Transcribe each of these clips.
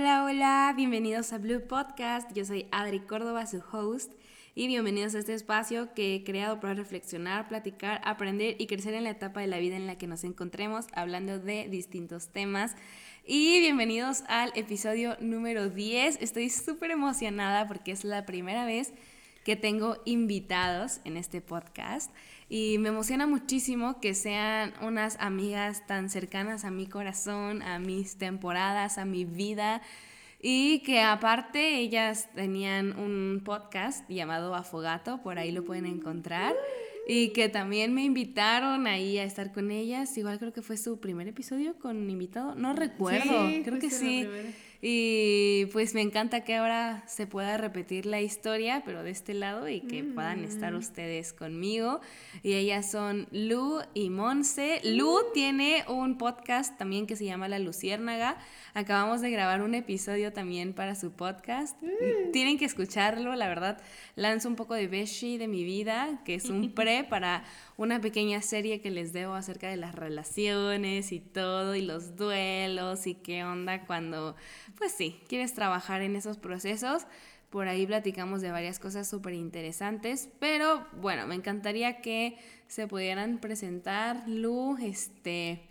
Hola, hola, bienvenidos a Blue Podcast. Yo soy Adri Córdoba, su host, y bienvenidos a este espacio que he creado para reflexionar, platicar, aprender y crecer en la etapa de la vida en la que nos encontremos, hablando de distintos temas. Y bienvenidos al episodio número 10. Estoy súper emocionada porque es la primera vez que tengo invitados en este podcast y me emociona muchísimo que sean unas amigas tan cercanas a mi corazón, a mis temporadas, a mi vida y que aparte ellas tenían un podcast llamado Afogato, por ahí lo pueden encontrar. Y que también me invitaron ahí a estar con ellas. Igual creo que fue su primer episodio con invitado. No recuerdo, creo que sí. Y pues me encanta que ahora se pueda repetir la historia, pero de este lado y que puedan estar mm. ustedes conmigo. Y ellas son Lu y Monse. Lu uh. tiene un podcast también que se llama La Luciérnaga. Acabamos de grabar un episodio también para su podcast. Mm. Tienen que escucharlo, la verdad. Lanzo un poco de Beshi de mi vida, que es un pre para una pequeña serie que les debo acerca de las relaciones y todo, y los duelos y qué onda cuando, pues sí, quieres trabajar en esos procesos. Por ahí platicamos de varias cosas súper interesantes, pero bueno, me encantaría que se pudieran presentar, Lu, este,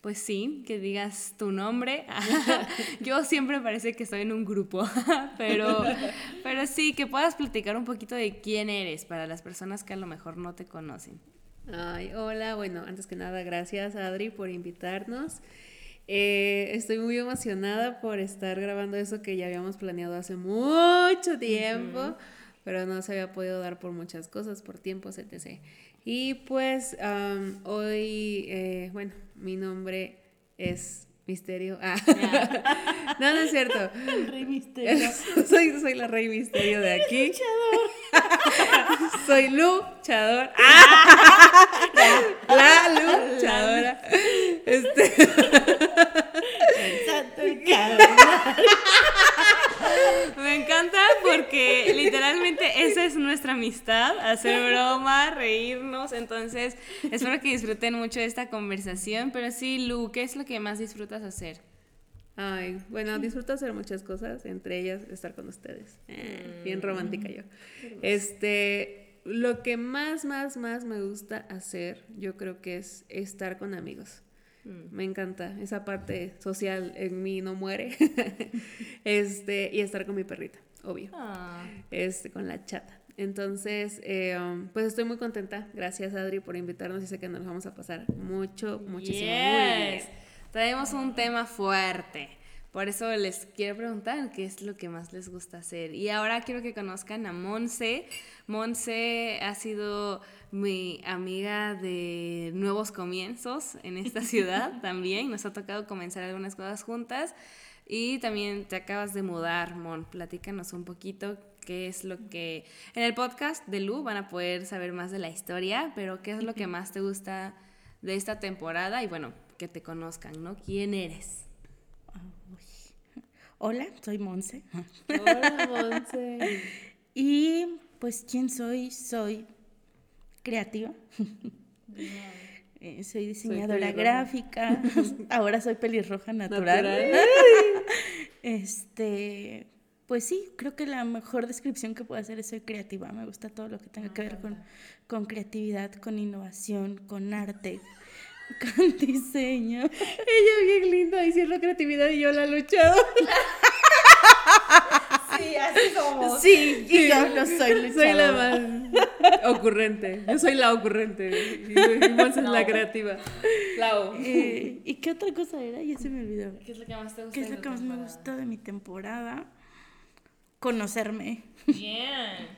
pues sí, que digas tu nombre. Yo siempre parece que estoy en un grupo, pero, pero sí, que puedas platicar un poquito de quién eres para las personas que a lo mejor no te conocen. Ay, hola, bueno, antes que nada, gracias Adri por invitarnos. Eh, estoy muy emocionada por estar grabando eso que ya habíamos planeado hace mucho tiempo, pero no se había podido dar por muchas cosas, por tiempos, etc. Y pues hoy, eh, bueno, mi nombre es Misterio. Ah. no, no es cierto. Rey Misterio. soy, soy la rey Misterio de aquí. luchador. Ah. la luchadora. Este. Me encanta porque literalmente esa es nuestra amistad, hacer broma, reírnos. Entonces, espero que disfruten mucho de esta conversación. Pero sí, Lu, ¿qué es lo que más disfrutas hacer? Ay, bueno, disfruto hacer muchas cosas, entre ellas estar con ustedes. Eh, bien romántica yo. Este, lo que más, más, más me gusta hacer, yo creo que es estar con amigos. Mm. Me encanta, esa parte social en mí no muere. este, y estar con mi perrita, obvio. Ah. Este, con la chata. Entonces, eh, pues estoy muy contenta. Gracias, Adri, por invitarnos y sé que nos vamos a pasar mucho, muchísimo. Muy bien. Traemos un tema fuerte. Por eso les quiero preguntar qué es lo que más les gusta hacer. Y ahora quiero que conozcan a Monse. Monse ha sido mi amiga de nuevos comienzos en esta ciudad también. Nos ha tocado comenzar algunas cosas juntas. Y también te acabas de mudar, Mon. Platícanos un poquito qué es lo que... En el podcast de Lu van a poder saber más de la historia, pero qué es lo que más te gusta de esta temporada y bueno, que te conozcan, ¿no? ¿Quién eres? Hola, soy Monse. Hola, Monse. y pues, ¿quién soy? Soy creativa. Eh, soy diseñadora gráfica. Ahora soy pelirroja natural. este, pues sí, creo que la mejor descripción que puedo hacer es soy creativa. Me gusta todo lo que tenga que ver con, con creatividad, con innovación, con arte, con diseño. Ella bien linda diciendo creatividad y yo la luchado. Sí, así somos. Sí, y yo no soy luchadora. Soy la más ocurrente. Yo soy la ocurrente. Y, y es la creativa. La eh, ¿Y qué otra cosa era? Ya se me olvidó. ¿Qué es lo que más te gusta? ¿Qué es lo que más me gusta de mi temporada? Conocerme. Bien.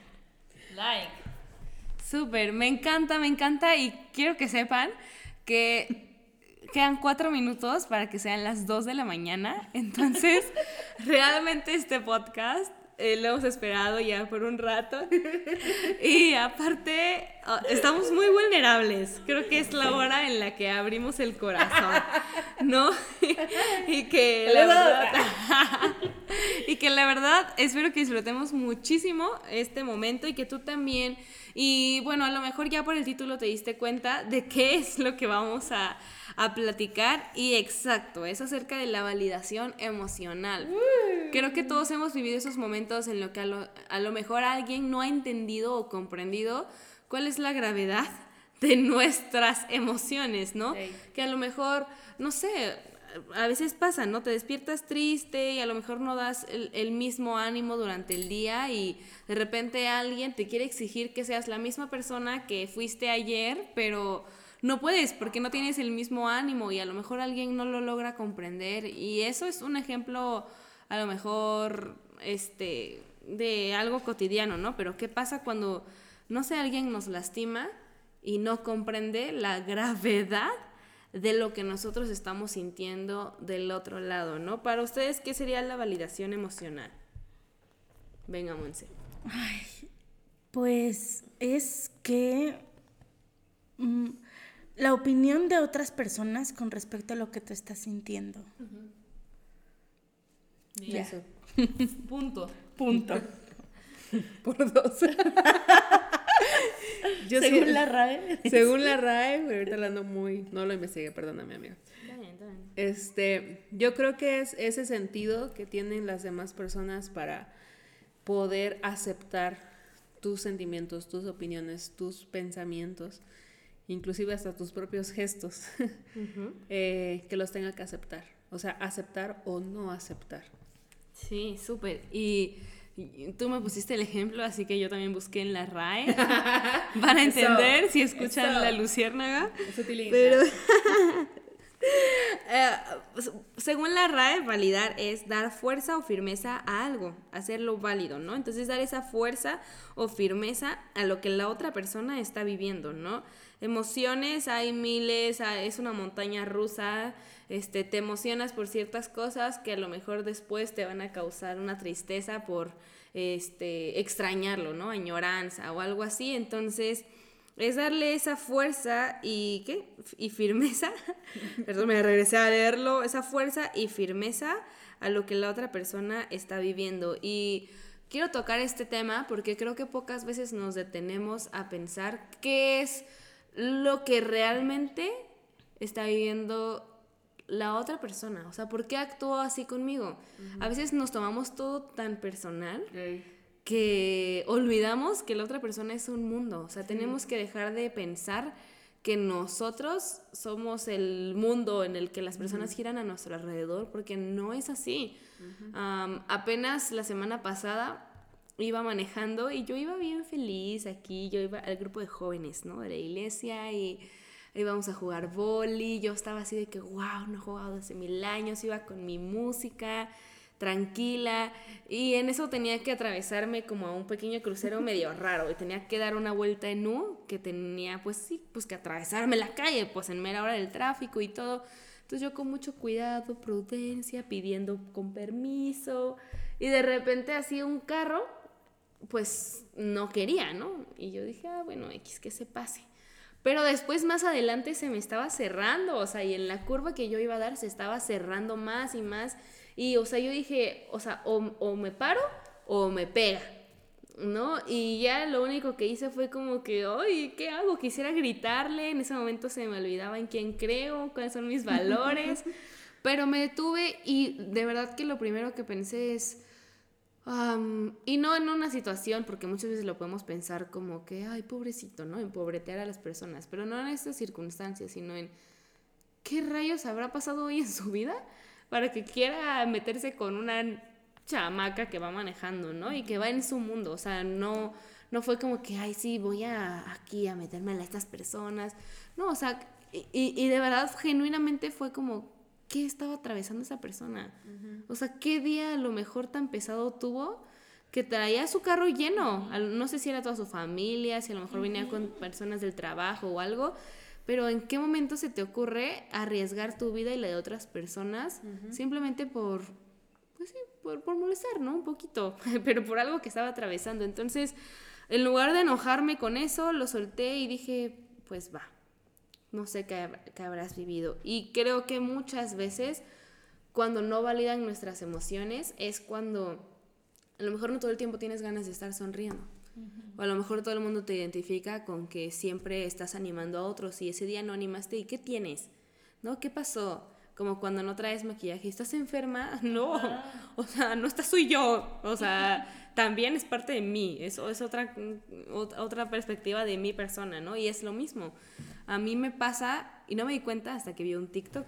Like. Súper, me encanta, me encanta y quiero que sepan que quedan cuatro minutos para que sean las dos de la mañana. Entonces, realmente este podcast eh, lo hemos esperado ya por un rato. Y aparte, ah, estamos muy vulnerables. Creo que es la hora en la que abrimos el corazón, ¿no? y que la verdad... y que la verdad, espero que disfrutemos muchísimo este momento y que tú también y bueno, a lo mejor ya por el título te diste cuenta de qué es lo que vamos a, platicar. Y exacto, es acerca de la validación emocional. Creo que todos hemos vivido esos momentos en lo que a lo, a lo mejor alguien no ha entendido o comprendido cuál es la gravedad de nuestras emociones, ¿no? Que a lo mejor, no sé, a veces pasa, ¿no? Te despiertas triste y a lo mejor no das el, el, mismo ánimo durante el día y de repente alguien te quiere exigir que seas la misma persona que fuiste ayer, pero no puedes porque no tienes el mismo ánimo y a lo mejor alguien no lo logra comprender y eso es un ejemplo a lo mejor este de algo cotidiano, ¿no? Pero ¿qué pasa cuando no sé, alguien nos lastima y no comprende la gravedad de lo que nosotros estamos sintiendo del otro lado, ¿no? Para ustedes, ¿qué sería la validación emocional? Venga, Monse. Ay, pues es que mm, la opinión de otras personas con respecto a lo que tú estás sintiendo. Eso. Punto. Punto. Por dos. Yo según sí, la RAE. Según la RAE, ahorita hablando muy. No lo investigué, perdóname, amiga. Este, yo creo que es ese sentido que tienen las demás personas para poder aceptar tus sentimientos, tus opiniones, tus pensamientos, inclusive hasta tus propios gestos, eh, que los tenga que aceptar. O sea, aceptar o no aceptar. Sí, súper. Y Tú me pusiste el ejemplo, así que yo también busqué en la RAE para entender si escuchan la luciérnaga. Pero eh, según la RAE, validar es dar fuerza o firmeza a algo, hacerlo válido, ¿no? Entonces dar esa fuerza o firmeza a lo que la otra persona está viviendo, ¿no? Emociones hay miles, es una montaña rusa, este, te emocionas por ciertas cosas que a lo mejor después te van a causar una tristeza por este, extrañarlo, ¿no? Añoranza o algo así. Entonces, es darle esa fuerza y, ¿qué? Y firmeza, perdón, me regresé a leerlo, esa fuerza y firmeza a lo que la otra persona está viviendo. Y quiero tocar este tema porque creo que pocas veces nos detenemos a pensar qué es lo que realmente está viviendo la otra persona, o sea, ¿por qué actuó así conmigo? A veces nos tomamos todo tan personal que olvidamos que la otra persona es un mundo, o sea, tenemos que dejar de pensar que nosotros somos el mundo en el que las personas giran a nuestro alrededor, porque no es así. apenas la semana pasada iba manejando y yo iba bien feliz aquí, yo iba al grupo de jóvenes, ¿no? De la iglesia y íbamos a jugar boli, yo estaba así de que, wow, no he jugado hace mil años, iba con mi música tranquila y en eso tenía que atravesarme como a un pequeño crucero medio raro y tenía que dar una vuelta en U que tenía pues sí, pues que atravesarme la calle pues en mera hora del tráfico y todo. Entonces yo con mucho cuidado, prudencia, pidiendo con permiso y de repente así un carro pues no quería, ¿no? Y yo dije, ah, bueno, X que se pase. Pero después más adelante se me estaba cerrando, o sea, y en la curva que yo iba a dar se estaba cerrando más y más. Y, o sea, yo dije, o sea, o, me paro o me pega, ¿no? Y ya lo único que hice fue como que, ay, ¿qué hago? Quisiera gritarle, en ese momento se me olvidaba en quién creo, cuáles son mis valores, pero me detuve y de verdad que lo primero que pensé es, y no en una situación, porque muchas veces lo podemos pensar como que, ay, pobrecito, ¿no? Empobretear a las personas, pero no en estas circunstancias, sino en qué rayos habrá pasado hoy en su vida para que quiera meterse con una chamaca que va manejando, ¿no? Y que va en su mundo, o sea, no, no fue como que, ay, sí, voy a, aquí a meterme a estas personas, no, o sea, y, y de verdad, genuinamente fue como, qué estaba atravesando esa persona. O sea, qué día a lo mejor tan pesado tuvo que traía su carro lleno. No sé si era toda su familia, si a lo mejor venía con personas del trabajo o algo, pero ¿en qué momento se te ocurre arriesgar tu vida y la de otras personas simplemente por, pues sí, por, por molestar, ¿no? Un poquito, pero por algo que estaba atravesando. Entonces, en lugar de enojarme con eso, lo solté y dije, pues va, no sé qué, habrás vivido. Y creo que muchas veces cuando no validan nuestras emociones es cuando a lo mejor no todo el tiempo tienes ganas de estar sonriendo. O a lo mejor todo el mundo te identifica con que siempre estás animando a otros y ese día no animaste y ¿qué tienes? ¿No? ¿Qué pasó? como cuando no traes maquillaje, ¿estás enferma? No, o sea, no estás soy yo, o sea, también es parte de mí, eso es otra, otra perspectiva de mi persona, ¿no? Y es lo mismo. A mí me pasa, y no me di cuenta hasta que vi un TikTok,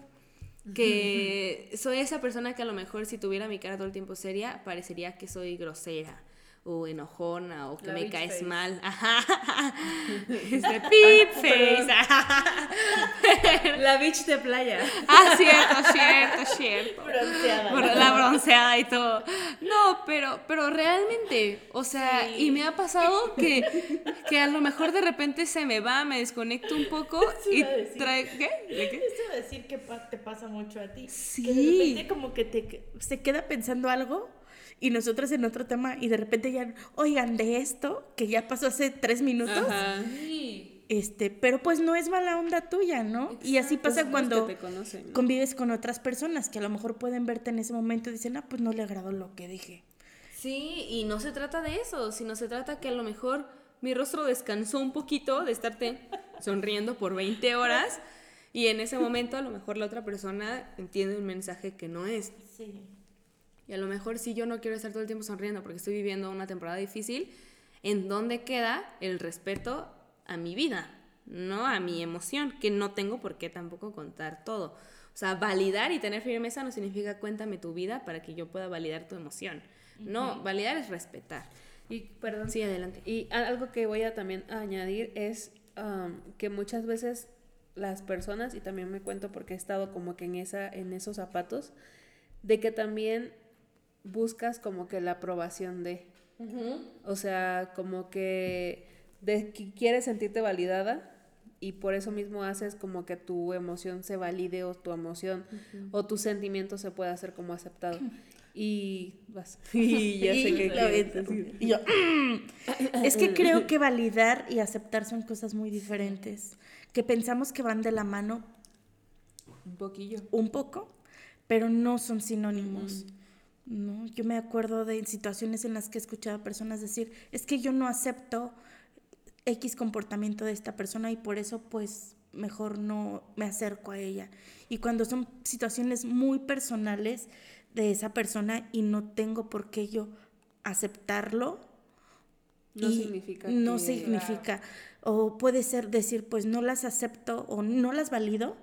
que soy esa persona que a lo mejor si tuviera mi cara todo el tiempo seria, parecería que soy grosera o enojona o que me caes mal. Ajá. Este pip face. La bitch de playa. Ah, cierto, cierto, cierto. Bronceada. La bronceada y todo. No, pero, pero realmente, o sea, y me ha pasado que, que a lo mejor de repente se me va, me desconecto un poco y trae. ¿Qué? ¿De qué? Eso decir que te pasa mucho a ti. Sí. Que de repente como que te se queda pensando algo y nosotros en otro tema y de repente ya, oigan, de esto que ya pasó hace tres minutos, Ajá. este, pero pues no es mala onda tuya, ¿no? Y así pasa cuando que te conocen, ¿no? convives con otras personas que a lo mejor pueden verte en ese momento y dicen, ah, pues no le agradó lo que dije. Sí, y no se trata de eso, sino se trata que a lo mejor mi rostro descansó un poquito de estarte sonriendo por 20 horas y en ese momento a lo mejor la otra persona entiende un mensaje que no es. Sí. Y a lo mejor si yo no quiero estar todo el tiempo sonriendo porque estoy viviendo una temporada difícil, ¿en dónde queda el respeto a mi vida? No a mi emoción, que no tengo por qué tampoco contar todo. O sea, validar y tener firmeza no significa cuéntame tu vida para que yo pueda validar tu emoción. No, validar es respetar. Y, perdón, Sí, adelante. Y algo que voy a también añadir es um, que muchas veces las personas, y también me cuento porque he estado como que en, esa, en esos zapatos, de que también buscas como que la aprobación de, o sea, como que, de que quieres sentirte validada y por eso mismo haces como que tu emoción se valide o tu emoción o tu sentimiento se pueda hacer como aceptado. Y vas. Y ya sé que. Y yo, "Mm". es que creo que validar y aceptar son cosas muy diferentes, que pensamos que van de la mano Un poquillo. un poco, pero no son sinónimos. ¿No? Yo me acuerdo de situaciones en las que he escuchado a personas decir, es que yo no acepto X comportamiento de esta persona y por eso pues mejor no me acerco a ella. Y cuando son situaciones muy personales de esa persona y no tengo por qué yo aceptarlo, No y significa no que- significa o puede ser decir pues no las acepto o no las valido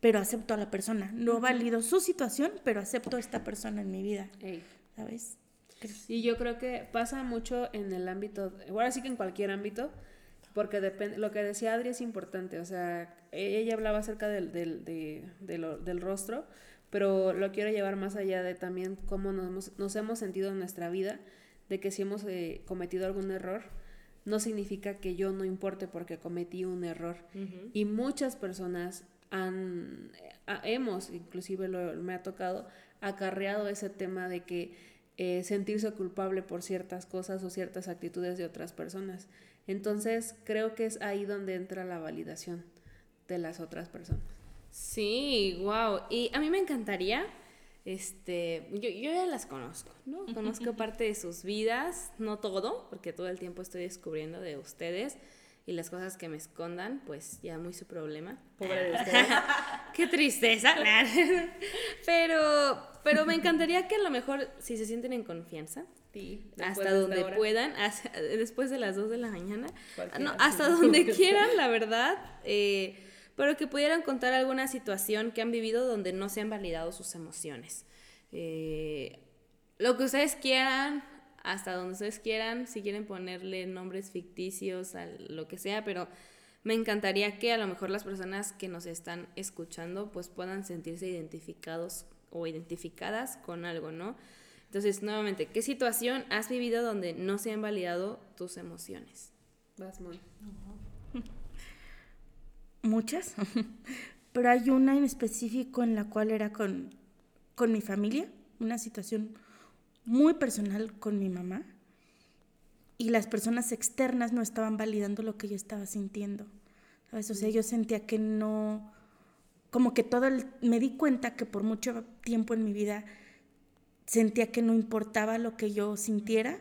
pero acepto a la persona. No valido su situación pero acepto a esta persona en mi vida. Ey. sabes Y yo creo que pasa mucho en el ámbito, ahora sí que en cualquier ámbito, porque depende, lo que decía Adri es importante, o sea, ella hablaba acerca del, del, de- de lo- del rostro, pero lo quiero llevar más allá de también cómo nos, hemos- nos hemos sentido en nuestra vida, de que si hemos eh, cometido algún error, no significa que yo no importe porque cometí un error. Y muchas personas han, a- hemos, inclusive lo- me ha tocado, acarreado ese tema de que eh, sentirse culpable por ciertas cosas o ciertas actitudes de otras personas. Entonces, creo que es ahí donde entra la validación de las otras personas. Sí, wow. Y a mí me encantaría, este, yo, yo ya las conozco, ¿no? Conozco parte de sus vidas, no todo, porque todo el tiempo estoy descubriendo de ustedes y las cosas que me escondan, pues ya muy su problema. Pobre de ustedes. Qué tristeza. pero, pero me encantaría que a lo mejor, si se sienten en confianza, Sí, hasta donde hora. puedan, hasta- después de las 2 de la mañana, no, hasta donde quieran, la verdad, eh, pero que pudieran contar alguna situación que han vivido donde no se han validado sus emociones. Eh, lo que ustedes quieran, hasta donde ustedes quieran, si quieren ponerle nombres ficticios a lo que sea, pero me encantaría que a lo mejor las personas que nos están escuchando pues puedan sentirse identificados o identificadas con algo, ¿no? Entonces, nuevamente, ¿qué situación has vivido donde no se han validado tus emociones? Vas, Mon. muchas pero hay una en específico en la cual era con con mi familia una situación muy personal con mi mamá y las personas externas no estaban validando lo que yo estaba sintiendo. ¿sabes? O sea, yo sentía que no, como que todo el, me di cuenta que por mucho tiempo en mi vida sentía que no importaba lo que yo sintiera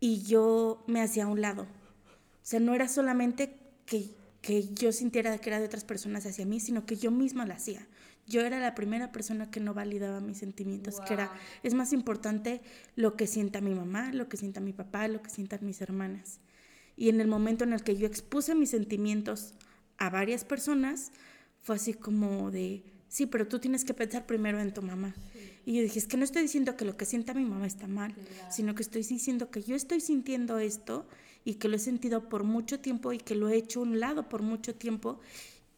y yo me hacía a un lado. O sea, no era solamente que, que yo sintiera que era de otras personas hacia mí, sino que yo misma la hacía. Yo era la primera persona que no validaba mis sentimientos, que era, es más importante lo que sienta mi mamá, lo que sienta mi papá, lo que sientan mis hermanas. Y en el momento en el que yo expuse mis sentimientos a varias personas, fue así como de, sí, pero tú tienes que pensar primero en tu mamá. Y yo dije, es que no estoy diciendo que lo que sienta mi mamá está mal, sino que estoy diciendo que yo estoy sintiendo esto y que lo he sentido por mucho tiempo y que lo he hecho a un lado por mucho tiempo.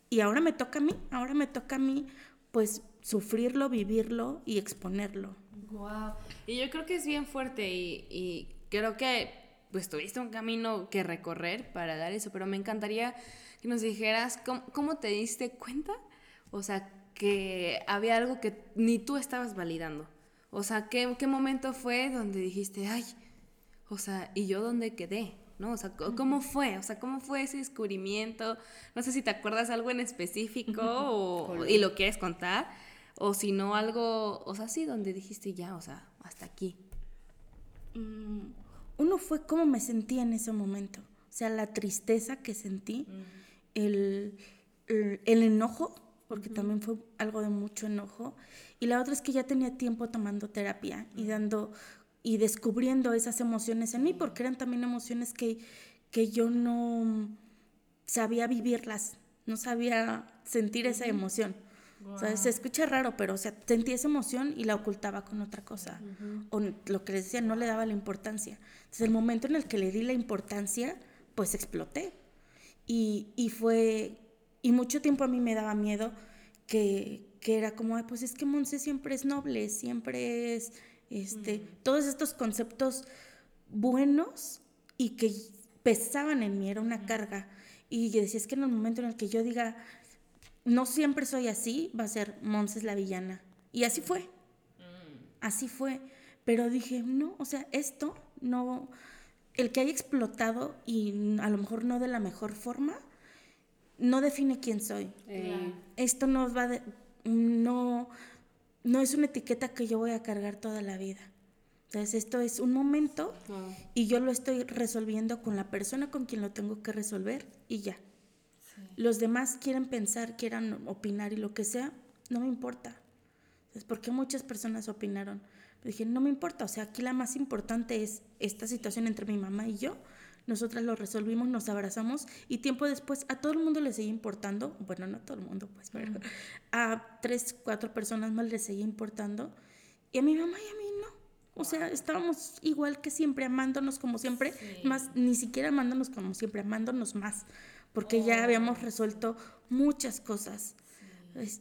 Y ahora me toca a mí, ahora me toca a mí, pues, sufrirlo, vivirlo y exponerlo. Wow. Y yo creo que es bien fuerte y, y creo que pues tuviste un camino que recorrer para dar eso, pero me encantaría que nos dijeras cómo, te diste cuenta, o sea, que había algo que ni tú estabas validando. O sea, ¿qué, qué momento fue donde dijiste, ay, o sea, ¿y yo dónde quedé? ¿No? O sea, ¿cómo fue? O sea, ¿cómo fue ese descubrimiento? No sé si te acuerdas algo en específico o, y lo quieres contar, o si no algo, o sea, sí, donde dijiste ya, o sea, hasta aquí. Mm, uno fue cómo me sentí en ese momento, o sea, la tristeza que sentí el, enojo, porque también fue algo de mucho enojo. Y la otra es que ya tenía tiempo tomando terapia y dando y descubriendo esas emociones en mí, porque eran también emociones que, que yo no sabía vivirlas, no sabía sentir esa emoción. O sea, se escucha raro, pero o sea, sentí esa emoción y la ocultaba con otra cosa. O lo que les decía, no le daba la importancia. Entonces, el momento en el que le di la importancia, pues exploté. Y, fue, y mucho tiempo a mí me daba miedo que, era como, pues es que Monse siempre es noble, siempre es, este, todos estos conceptos buenos y que pesaban en mí, era una carga. Y yo decía, es que en el momento en el que yo diga, no siempre soy así, va a ser Monse es la villana. Y así fue, así fue. Pero dije, no, o sea, esto no, el que haya explotado y a lo mejor no de la mejor forma, no define quién soy. Esto no va no, no es una etiqueta que yo voy a cargar toda la vida. Entonces esto es un momento y yo lo estoy resolviendo con la persona con quien lo tengo que resolver y ya. Los demás quieren pensar, quieran opinar y lo que sea, no me importa. Es porque muchas personas opinaron dije, no me importa, o sea, aquí la más importante es esta situación entre mi mamá y yo. Nosotras lo resolvimos, nos abrazamos y tiempo después a todo el mundo le seguía importando, bueno, no a todo el mundo, pues, pero a tres, cuatro personas más le seguía importando y a mi mamá y a mí no. O sea, estábamos igual que siempre, amándonos como siempre, más ni siquiera amándonos como siempre, amándonos más, porque ya oh. habíamos resuelto muchas cosas.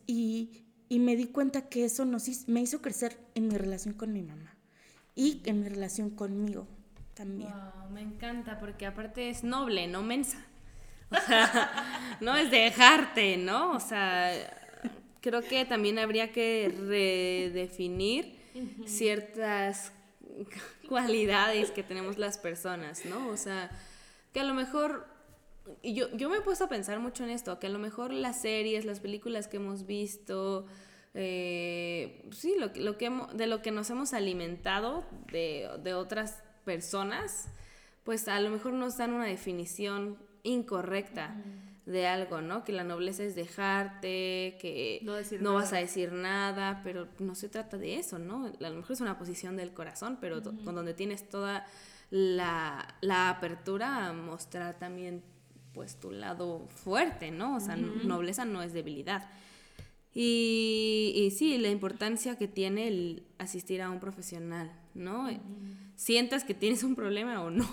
Y, y me di cuenta que eso nos me hizo crecer en mi relación con mi mamá y en mi relación conmigo también. me encanta porque aparte es noble, no mensa. O sea, no es dejarte, ¿no? O sea, creo que también habría que redefinir ciertas cualidades que tenemos las personas, ¿no? O sea, que a lo mejor y yo, yo me he puesto a pensar mucho en esto, que a lo mejor las series, las películas que hemos visto, eh, sí, lo, lo que de lo que nos hemos alimentado de, de, otras personas, pues a lo mejor nos dan una definición incorrecta. de algo, ¿no? Que la nobleza es dejarte, que no, vas a decir nada, pero no se trata de eso, ¿no? A lo mejor es una posición del corazón, pero con donde tienes toda la, la, apertura a mostrar también pues tu lado fuerte, ¿no? O sea, nobleza no es debilidad. Y, y, sí, la importancia que tiene el asistir a un profesional, ¿no? Sientas que tienes un problema o no.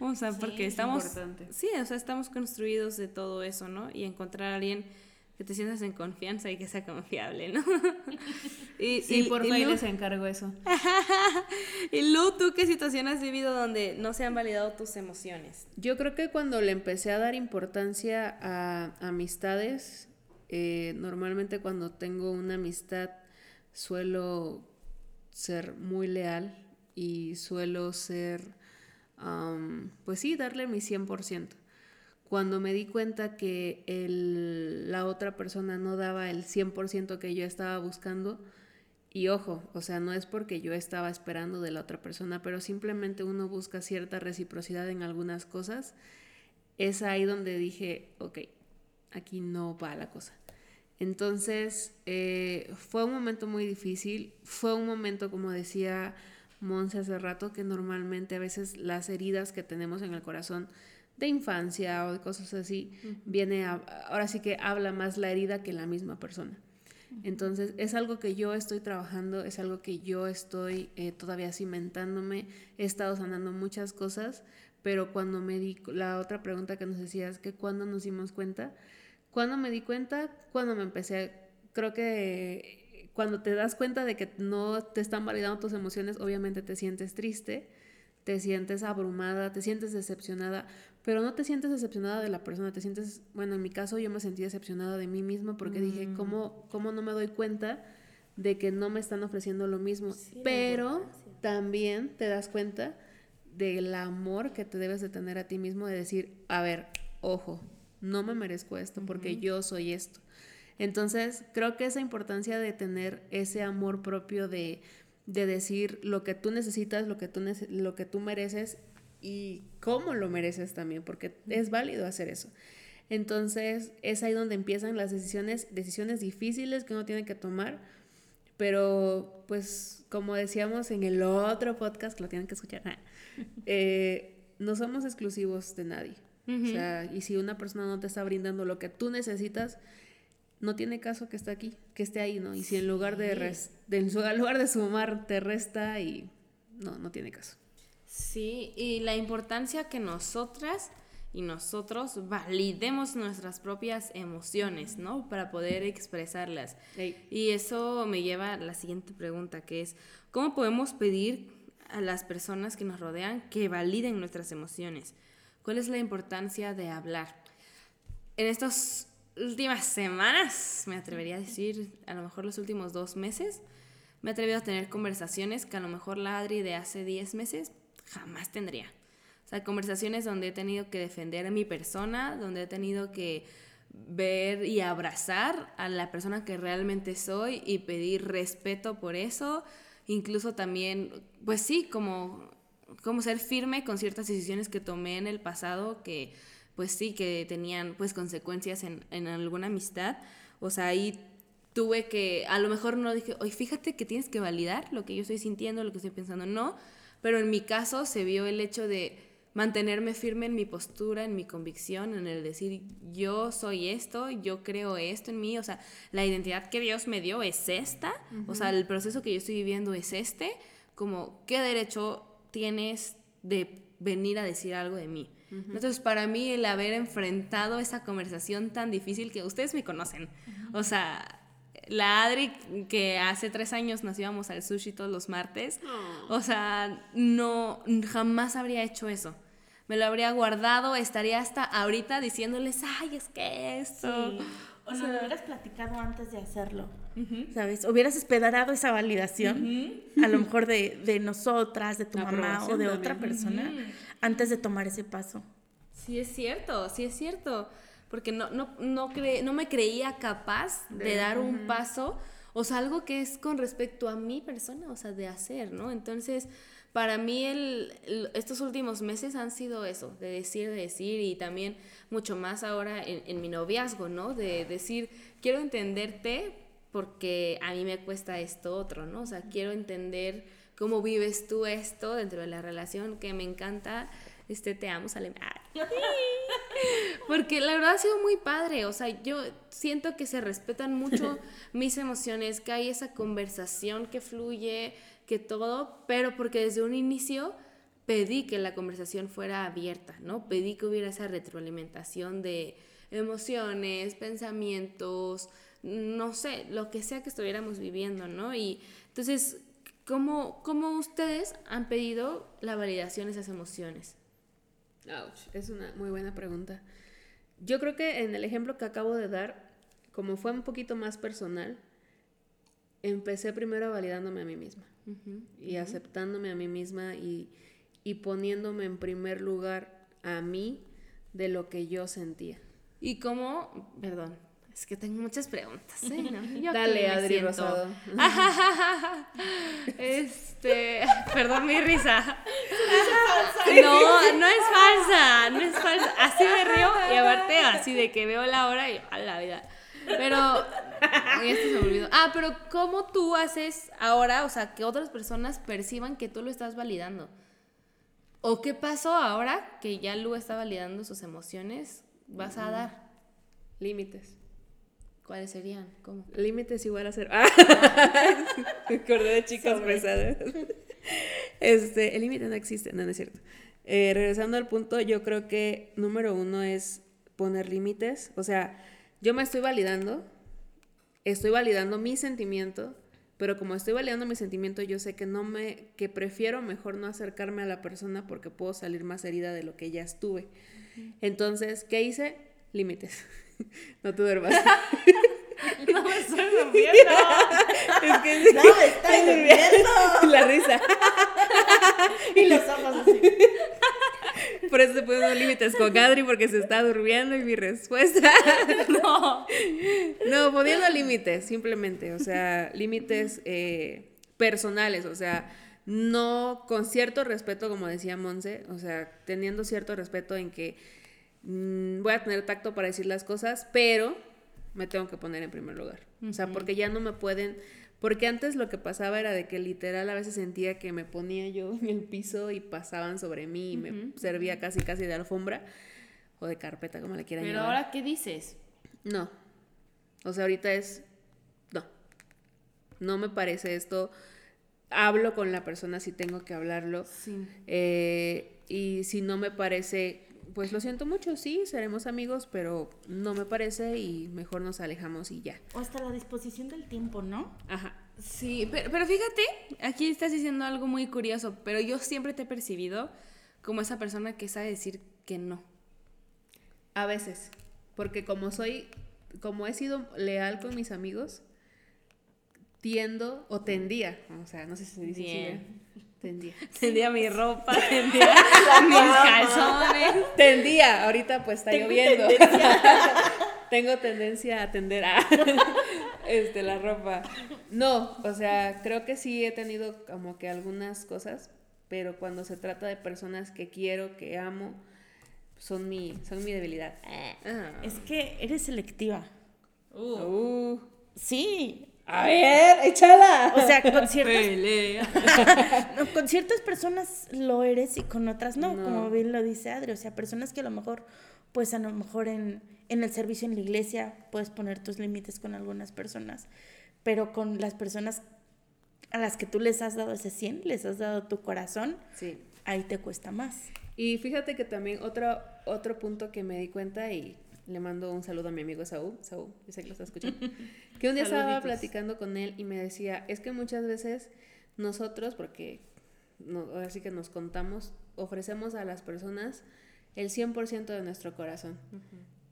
O sea, porque estamos... Sí, o sea, estamos construidos de todo eso, ¿no? Y encontrar a alguien que te sientas en confianza y que sea confiable, ¿no? y, sí, por favor, les encargo eso. y Lu, ¿tú qué situación has vivido donde no se han validado tus emociones? Yo creo que cuando le empecé a dar importancia a amistades, eh, normalmente cuando tengo una amistad suelo ser muy leal y suelo ser, pues sí, darle mi 100% cuando me di cuenta que la otra persona no daba el 100% que yo estaba buscando, y ojo, o sea, no es porque yo estaba esperando de la otra persona, pero simplemente uno busca cierta reciprocidad en algunas cosas, es ahí donde dije, ok, aquí no va la cosa. Entonces, eh, fue un momento muy difícil, fue un momento, como decía Monse hace rato, que normalmente a veces las heridas que tenemos en el corazón de infancia o de cosas así, viene ahora sí que habla más la herida que la misma persona. Entonces es algo que yo estoy trabajando, es algo que yo estoy eh, todavía cimentándome, he estado sanando muchas cosas, pero cuando me di, la otra pregunta que nos decías, que cuando nos dimos cuenta, cuando me di cuenta, cuando me empecé, creo que cuando te das cuenta de que no te están validando tus emociones, obviamente te sientes triste, te sientes abrumada, te sientes decepcionada, pero no te sientes decepcionada de la persona, te sientes, bueno, en mi caso yo me sentí decepcionada de mí misma porque dije, mm. ¿cómo, ¿cómo no me doy cuenta de que no me están ofreciendo lo mismo? pero también te das cuenta del amor que te debes de tener a ti mismo, de decir, a ver, ojo, no me merezco esto porque yo soy esto. Entonces, creo que esa importancia de tener ese amor propio de, de decir lo que tú necesitas, lo que tú, lo que tú mereces y cómo lo mereces también, porque es válido hacer eso. Entonces es ahí donde empiezan las decisiones, decisiones difíciles que uno tiene que tomar, pero pues como decíamos en el otro podcast, que lo tienen que escuchar, eh, no somos exclusivos de nadie. O sea, y si una persona no te está brindando lo que tú necesitas, no tiene caso que esté aquí, que esté ahí, ¿no? Y si en lugar de, de en lugar de sumar te resta y no, no tiene caso. Sí, y la importancia que nosotras y nosotros validemos nuestras propias emociones, ¿no? Para poder expresarlas. Y eso me lleva a la siguiente pregunta, que es, ¿cómo podemos pedir a las personas que nos rodean que validen nuestras emociones? ¿Cuál es la importancia de hablar? En estas últimas semanas, me atrevería a decir, a lo mejor los últimos dos meses, me he atrevido a tener conversaciones que a lo mejor la Adri de hace 10 meses jamás tendría. O sea, conversaciones donde he tenido que defender a mi persona, donde he tenido que ver y abrazar a la persona que realmente soy y pedir respeto por eso. Incluso también, pues sí, como, como ser firme con ciertas decisiones que tomé en el pasado que, pues sí, que tenían pues consecuencias en, en alguna amistad. O sea, ahí tuve que, a lo mejor no dije, oye, fíjate que tienes que validar lo que yo estoy sintiendo, lo que estoy pensando. No, pero en mi caso se vio el hecho de mantenerme firme en mi postura, en mi convicción, en el decir, yo soy esto, yo creo esto en mí, o sea, la identidad que Dios me dio es esta, o sea, el proceso que yo estoy viviendo es este, como, ¿qué derecho tienes de venir a decir algo de mí? Entonces, para mí, el haber enfrentado esa conversación tan difícil que ustedes me conocen, o sea, la Adri que hace tres años nos íbamos al sushi todos los martes, o sea, no, jamás habría hecho eso. Me lo habría guardado, estaría hasta ahorita diciéndoles, ay, es que esto. O, sea, lo hubieras platicado antes de hacerlo, ¿sabes? Hubieras esperado esa validación, a lo mejor de, de nosotras, de tu mamá o de otra persona, antes de tomar ese paso. Sí, es cierto, sí es cierto porque no, no, no, no me creía capaz de, dar un paso, o sea, algo que es con respecto a mi persona, o sea, de hacer, ¿no? Entonces, para mí el, estos últimos meses han sido eso, de decir, de decir, y también mucho más ahora en, en mi noviazgo, ¿no? De decir, quiero entenderte porque a mí me cuesta esto otro, ¿no? O sea, quiero entender cómo vives tú esto dentro de la relación que me encanta este, te amo, sale. Porque la verdad ha sido muy padre. O sea, yo siento que se respetan mucho mis emociones, que hay esa conversación que fluye, que todo, pero porque desde un inicio pedí que la conversación fuera abierta, ¿no? Pedí que hubiera esa retroalimentación de emociones, pensamientos, no sé, lo que sea que estuviéramos viviendo, ¿no? Y entonces, ¿cómo, cómo ustedes han pedido la validación de esas emociones? es una muy buena pregunta. Yo creo que en el ejemplo que acabo de dar, como fue un poquito más personal, empecé primero validándome a mí misma y aceptándome a mí misma y, y poniéndome en primer lugar a mí de lo que yo sentía. ¿Y cómo, perdón, es que tengo muchas preguntas. ¿eh? Dale, Adri Rosado. este, perdón mi risa. No, no es falsa, no es falsa. Así me río y aparte así de que veo la hora y a la vida. Pero esto se me olvidó. Ah, pero ¿cómo tú haces ahora, o sea, que otras personas perciban que tú lo estás validando? ¿O qué pasó ahora que ya Lu está validando sus emociones? ¿Vas a dar? Límites. ¿Cuáles serían? ¿Cómo? Límites igual a ser. Ah, me acordé de chicas pesadas. Este, el límite no existe, no, no es cierto. Eh, regresando al punto, yo creo que número uno es poner límites. O sea, yo me estoy validando, estoy validando mi sentimiento, pero como estoy validando mi sentimiento, yo sé que no me, que prefiero mejor no acercarme a la persona porque puedo salir más herida de lo que ya estuve. Entonces, ¿qué hice? Límites. no te duermas. No me estoy durmiendo. es que No, me estoy durmiendo. La risa. Y los ojos así. Por eso se ponen límites con Adri porque se está durmiendo y mi respuesta. No. No, poniendo límites, simplemente. O sea, límites eh, personales. O sea, no con cierto respeto, como decía Monse. O sea, teniendo cierto respeto en que mm, voy a tener tacto para decir las cosas, pero me tengo que poner en primer lugar. O sea, porque ya no me pueden. Porque antes lo que pasaba era de que literal a veces sentía que me ponía yo en el piso y pasaban sobre mí y me servía casi casi de alfombra o de carpeta, como le quieran Pero llamar. ahora, ¿qué dices? No. O sea, ahorita es. No. No me parece esto. Hablo con la persona si tengo que hablarlo. Sí. Eh, y si no me parece, pues lo siento mucho, sí, seremos amigos, pero no me parece y mejor nos alejamos y ya. O hasta la disposición del tiempo, ¿no? Ajá. Sí, pero, pero fíjate, aquí estás diciendo algo muy curioso, pero yo siempre te he percibido como esa persona que sabe decir que no. A veces. Porque como soy, como he sido leal con mis amigos, tiendo o tendía, o sea, no sé si se dice así, Bien. ¿eh? Tendía. Tendía mi ropa, tendía mis calzones. Tendía, ahorita pues está Tengo lloviendo. tendencia. Tengo tendencia a tender a este, la ropa. No, o sea, creo que sí he tenido como que algunas cosas, pero cuando se trata de personas que quiero, que amo, son mi, son mi debilidad. Ah. Es que eres selectiva. Uh, Sí. A ver, échala. O sea, con ciertas, Pelea. no, con ciertas personas lo eres y con otras no, No. como bien lo dice Adri. O sea, personas que a lo mejor, pues a lo mejor en, en el servicio en la iglesia puedes poner tus límites con algunas personas, pero con las personas a las que tú les has dado ese 100, les has dado tu corazón, Sí. ahí te cuesta más. Y fíjate que también otro, otro punto que me di cuenta y le mando un saludo a mi amigo Saúl, Saúl, yo sé que lo está escuchando, que un día estaba platicando con él y me decía, es que muchas veces nosotros, porque no, ahora sí que nos contamos, ofrecemos a las personas el 100% de nuestro corazón.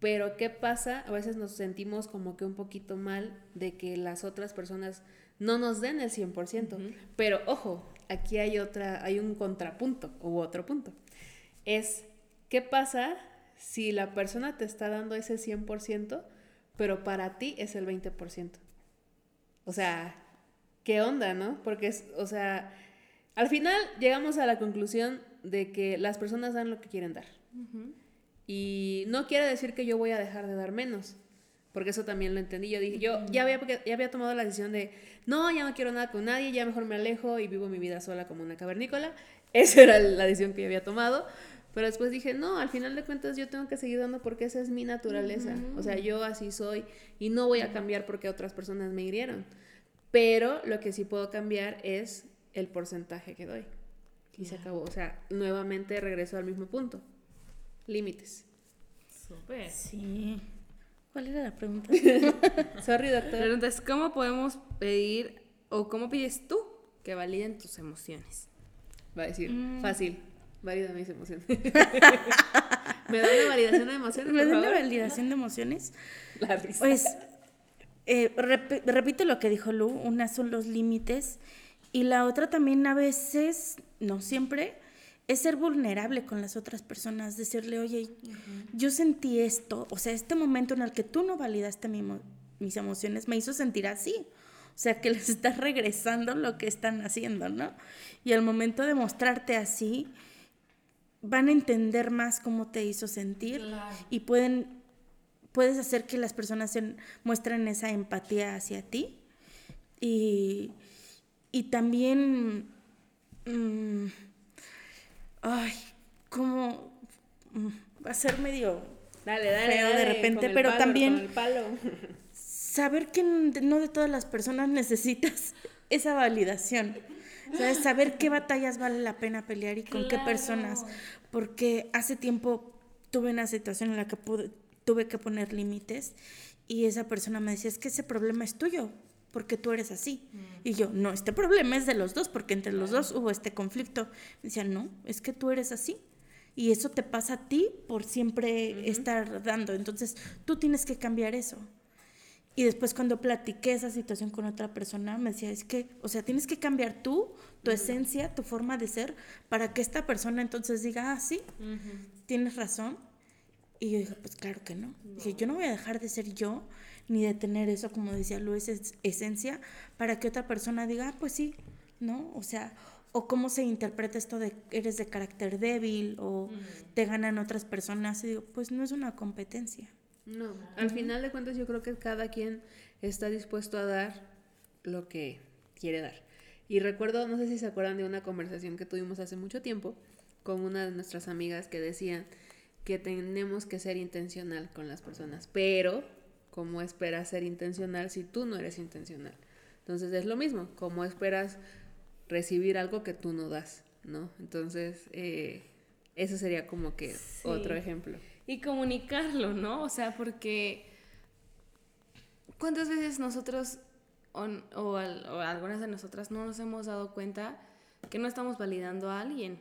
Pero ¿qué pasa? A veces nos sentimos como que un poquito mal de que las otras personas no nos den el 100%. Pero ojo, aquí hay otra, hay un contrapunto u otro punto. Es, ¿qué pasa si la persona te está dando ese 100%, pero para ti es el 20%? O sea, ¿qué onda, no? Porque es, o sea, al final llegamos a la conclusión de que las personas dan lo que quieren dar. Y no quiere decir que yo voy a dejar de dar menos, porque eso también lo entendí. Yo dije, yo ya había, ya había tomado la decisión de, no, ya no quiero nada con nadie, ya mejor me alejo y vivo mi vida sola como una cavernícola. Esa era la decisión que yo había tomado. Pero después dije, no, al final de cuentas yo tengo que seguir dando porque esa es mi naturaleza. O sea, yo así soy y no voy a cambiar porque otras personas me hirieron. Pero lo que sí puedo cambiar es el porcentaje que doy. Y se acabó. O sea, nuevamente regreso al mismo punto. Límites. Súper. Sí. ¿Cuál era la pregunta? Sorry, La doctor. pregunta es, ¿cómo podemos pedir o cómo pides tú que validen tus emociones? Va a decir, Mm. fácil. Válida mis emociones. ¿Me da una validación de emociones, ¿Me la favor? validación de emociones? La risa. Pues, eh, rep- repito lo que dijo Lu, una son los límites y la otra también a veces, no siempre, es ser vulnerable con las otras personas, decirle, oye, yo sentí esto, o sea, este momento en el que tú no validaste mi mis emociones me hizo sentir así. O sea, que les estás regresando lo que están haciendo, ¿no? Y al momento de mostrarte así, van a entender más cómo te hizo sentir y pueden puedes hacer que las personas se muestren esa empatía hacia ti. Y, y también, mm, ay, como mm, va a ser medio Dale, dale, feo de dale, repente, con el pero palo, también con el palo. saber que no de todas las personas necesitas esa validación. Saber qué batallas vale la pena pelear y con qué personas. Porque hace tiempo tuve una situación en la que pude- tuve que poner límites y esa persona me decía, es que ese problema es tuyo, porque tú eres así. Y yo, no, este problema es de los dos, porque entre los dos hubo este conflicto. Me decía, no, es que tú eres así. Y eso te pasa a ti por siempre estar dando. Entonces, tú tienes que cambiar eso. Y después cuando platiqué esa situación con otra persona, me decía, es que, o sea, tienes que cambiar tú, tu esencia, tu forma de ser, para que esta persona entonces diga, ah, sí, tienes razón. Y yo dije, pues claro que no. Dije, yo no voy a dejar de ser yo, ni de tener eso, como decía Luis, es esencia, para que otra persona diga, ah, pues sí, ¿no? O sea, o cómo se interpreta esto de eres de carácter débil, o te ganan otras personas. Y digo, pues no es una competencia. No, al final de cuentas yo creo que cada quien está dispuesto a dar lo que quiere dar. Y recuerdo, no sé si se acuerdan de una conversación que tuvimos hace mucho tiempo con una de nuestras amigas que decía que tenemos que ser intencional con las personas, pero ¿cómo esperas ser intencional si tú no eres intencional? Entonces es lo mismo, ¿cómo esperas recibir algo que tú no das? ¿No? Entonces, eh, eso sería como que Sí. otro ejemplo. Y comunicarlo, ¿no? O sea, porque ¿cuántas veces nosotros o, o al- o algunas de nosotras no nos hemos dado cuenta que no estamos validando a alguien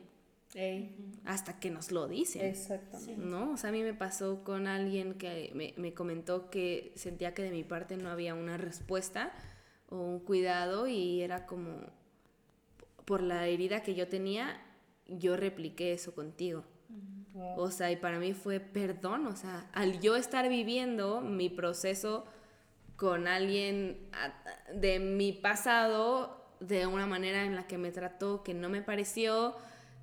hasta que nos lo dicen? Exactamente. ¿no? O sea, a mí me pasó con alguien que me, me comentó que sentía que de mi parte no había una respuesta o un cuidado y era como, por la herida que yo tenía, yo repliqué eso contigo. O sea, y para mí fue perdón, o sea, al yo estar viviendo mi proceso con alguien de mi pasado de una manera en la que me trató que no me pareció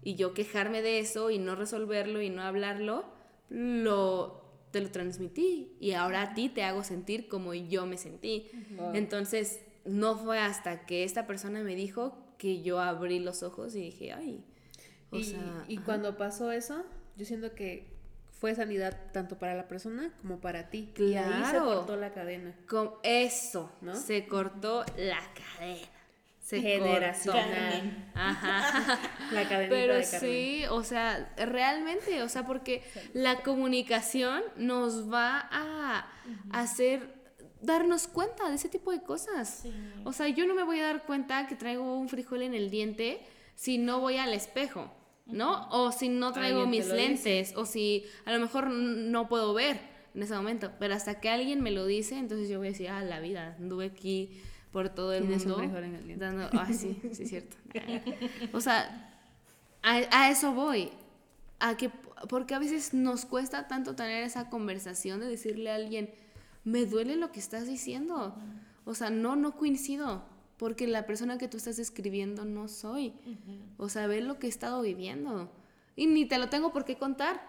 y yo quejarme de eso y no resolverlo y no hablarlo, lo te lo transmití y ahora a ti te hago sentir como yo me sentí. Entonces, no fue hasta que esta persona me dijo que yo abrí los ojos y dije, ay, o y, sea, y ajá. cuando pasó eso, yo siento que fue sanidad tanto para la persona como para ti. Y ahí se Claro. cortó la cadena. Con eso, ¿No? Se cortó la cadena. Se Generacional. cortó. Ajá. La cadenita Pero de sí, o sea, realmente, o sea, porque la comunicación nos va a hacer darnos cuenta de ese tipo de cosas. O sea, yo no me voy a dar cuenta que traigo un frijol en el diente si no voy al espejo, ¿no? O si no traigo mis dice. lentes, o si a lo mejor no puedo ver en ese momento, pero hasta que alguien me lo dice, entonces yo voy a decir, ah, la vida, anduve aquí por todo el Tienes mundo. en el. Dando, ah, sí, sí, es cierto. O sea, a, a eso voy. A que, porque a veces nos cuesta tanto tener esa conversación de decirle a alguien, me duele lo que estás diciendo. O sea, no, no coincido. Porque la persona que tú estás describiendo no soy. O sea, ve lo que he estado viviendo. Y ni te lo tengo por qué contar.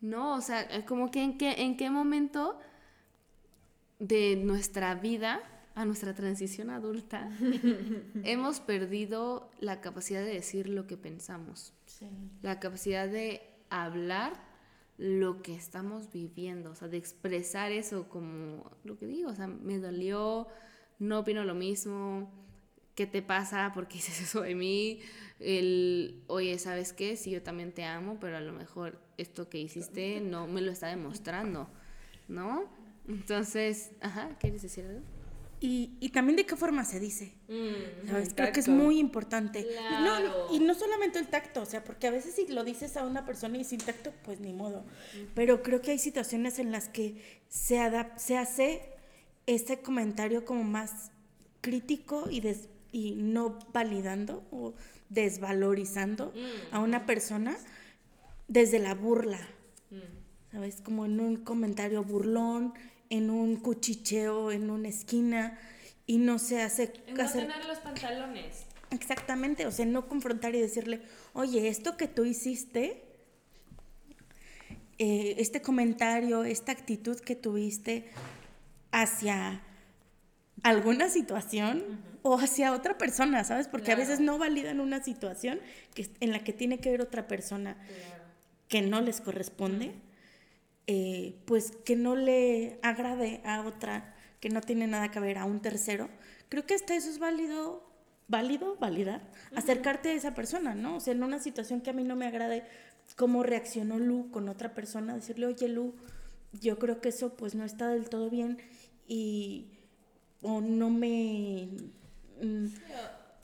No, o sea, eh, como que en qué, en qué momento de nuestra vida a nuestra transición adulta hemos perdido la capacidad de decir lo que pensamos, la capacidad de hablar lo que estamos viviendo, o sea, de expresar eso como lo que digo, o sea, me dolió, no opino lo mismo, ¿qué te pasa? ¿Por qué dices eso de mí? El, oye, ¿sabes qué? Sí, yo también te amo, pero a lo mejor esto que hiciste no me lo está demostrando, ¿no? Entonces, ajá, ¿quieres decir algo? Y, y también de qué forma se dice. ¿sabes? Creo que es muy importante. Claro. No, y no solamente el tacto, o sea, porque a veces si lo dices a una persona y sin tacto, pues ni modo. Pero creo que hay situaciones en las que se, adap- se hace este comentario como más crítico y, des- y no validando o desvalorizando a una persona desde la burla. ¿Sabes? Como en un comentario burlón, en un cuchicheo, en una esquina, y no se hace... hacer- los pantalones. Exactamente, o sea, no confrontar y decirle, oye, esto que tú hiciste eh, este comentario, esta actitud que tuviste hacia alguna situación o hacia otra persona, ¿sabes? Porque a veces no validan una situación que, en la que tiene que ver otra persona que no les corresponde, eh, pues que no le agrade a otra, que no tiene nada que ver a un tercero. Creo que hasta eso es válido, válido, validar, acercarte a esa persona, ¿no? O sea, en una situación que a mí no me agrade, cómo reaccionó Lu con otra persona, decirle, oye Lu, yo creo que eso pues no está del todo bien y o no me... Mm,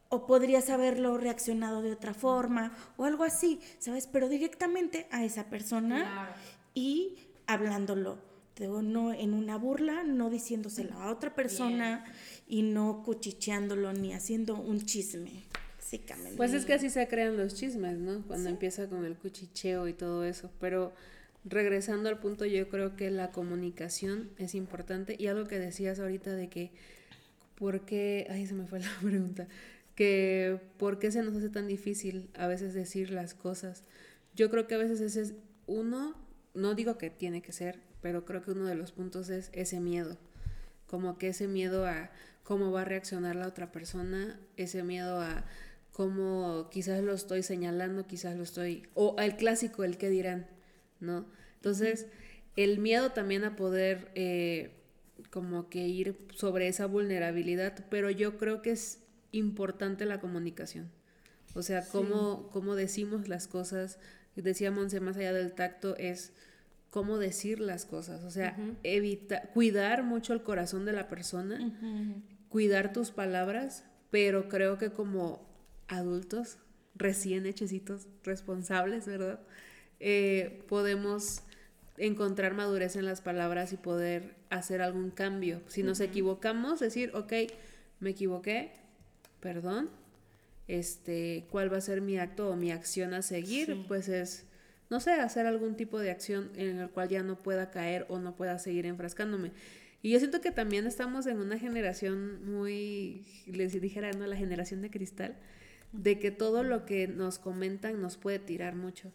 o podrías haberlo reaccionado de otra forma o algo así, ¿sabes? Pero directamente a esa persona y hablándolo. no en una burla, no diciéndoselo a otra persona y no cuchicheándolo ni haciendo un chisme. Básicamente. Pues es que así se crean los chismes, ¿no? Cuando empieza con el cuchicheo y todo eso. Pero regresando al punto, yo creo que la comunicación es importante y algo que decías ahorita de que, ¿por qué? Ay, se me fue la pregunta. Que, ¿por qué se nos hace tan difícil a veces decir las cosas? Yo creo que a veces ese es uno, no digo que tiene que ser, pero creo que uno de los puntos es ese miedo. Como que ese miedo a cómo va a reaccionar la otra persona, ese miedo a cómo quizás lo estoy señalando, quizás lo estoy, o el clásico, el que dirán, ¿no? Entonces, el miedo también a poder eh, como que ir sobre esa vulnerabilidad, pero yo creo que es importante la comunicación. O sea, cómo, cómo decimos las cosas, decía Monse, más allá del tacto, es cómo decir las cosas. O sea, cuidar mucho el corazón de la persona, cuidar tus palabras, pero creo que como adultos, recién hechecitos, responsables, ¿verdad? Eh, podemos encontrar madurez en las palabras y poder hacer algún cambio. Si nos equivocamos, decir, ok, me equivoqué, perdón, este, cuál va a ser mi acto o mi acción a seguir, pues es, no sé, hacer algún tipo de acción en el cual ya no pueda caer o no pueda seguir enfrascándome. Y yo siento que también estamos en una generación muy, les dijera, ¿no? La generación de cristal, de que todo lo que nos comentan nos puede tirar mucho.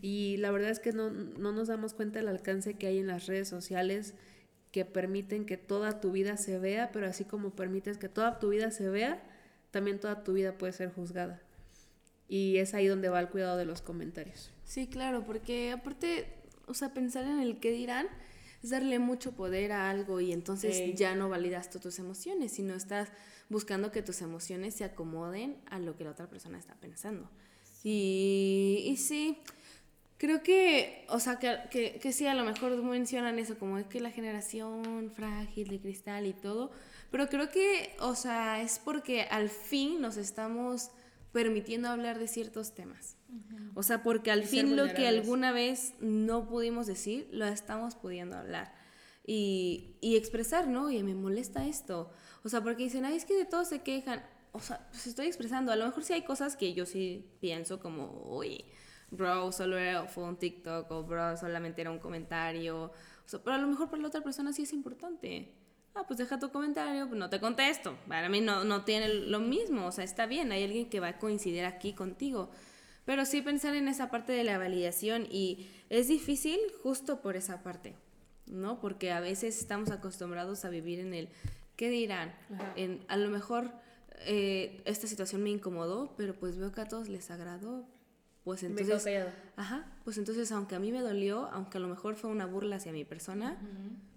Y la verdad es que no, nos damos cuenta del alcance que hay en las redes sociales que permiten que toda tu vida se vea, pero así como permites que toda tu vida se vea, también toda tu vida puede ser juzgada. Y es ahí donde va el cuidado de los comentarios. Sí, claro, porque aparte, o sea, pensar en el qué dirán es darle mucho poder a algo y entonces ya no validas tus emociones, sino estás buscando que tus emociones se acomoden a lo que la otra persona está pensando. Y, y sí, Creo que, o sea, que, que, que, sí, a lo mejor mencionan eso, como es que la generación frágil de cristal y todo, pero creo que, o sea, es porque al fin nos estamos permitiendo hablar de ciertos temas. O sea, porque al fin lo que alguna vez no pudimos decir, lo estamos pudiendo hablar. Y, y expresar, ¿no? Y me molesta esto. O sea, porque dicen, ay, es que de todos se quejan. O sea, pues estoy expresando. A lo mejor sí hay cosas que yo sí pienso como, oye, bro, solo era, fue un TikTok o bro, solamente era un comentario. O sea, pero a lo mejor para la otra persona sí es importante. Ah, pues deja tu comentario, pues no te contesto. Para mí no, no tiene lo mismo, o sea, está bien, hay alguien que va a coincidir aquí contigo. Pero sí pensar en esa parte de la validación y es difícil justo por esa parte, ¿no? Porque a veces estamos acostumbrados a vivir en el ¿qué dirán? En, a lo mejor eh, esta situación me incomodó, pero pues veo que a todos les agradó, pues entonces... Me ajá, pues entonces aunque a mí me dolió, aunque a lo mejor fue una burla hacia mi persona,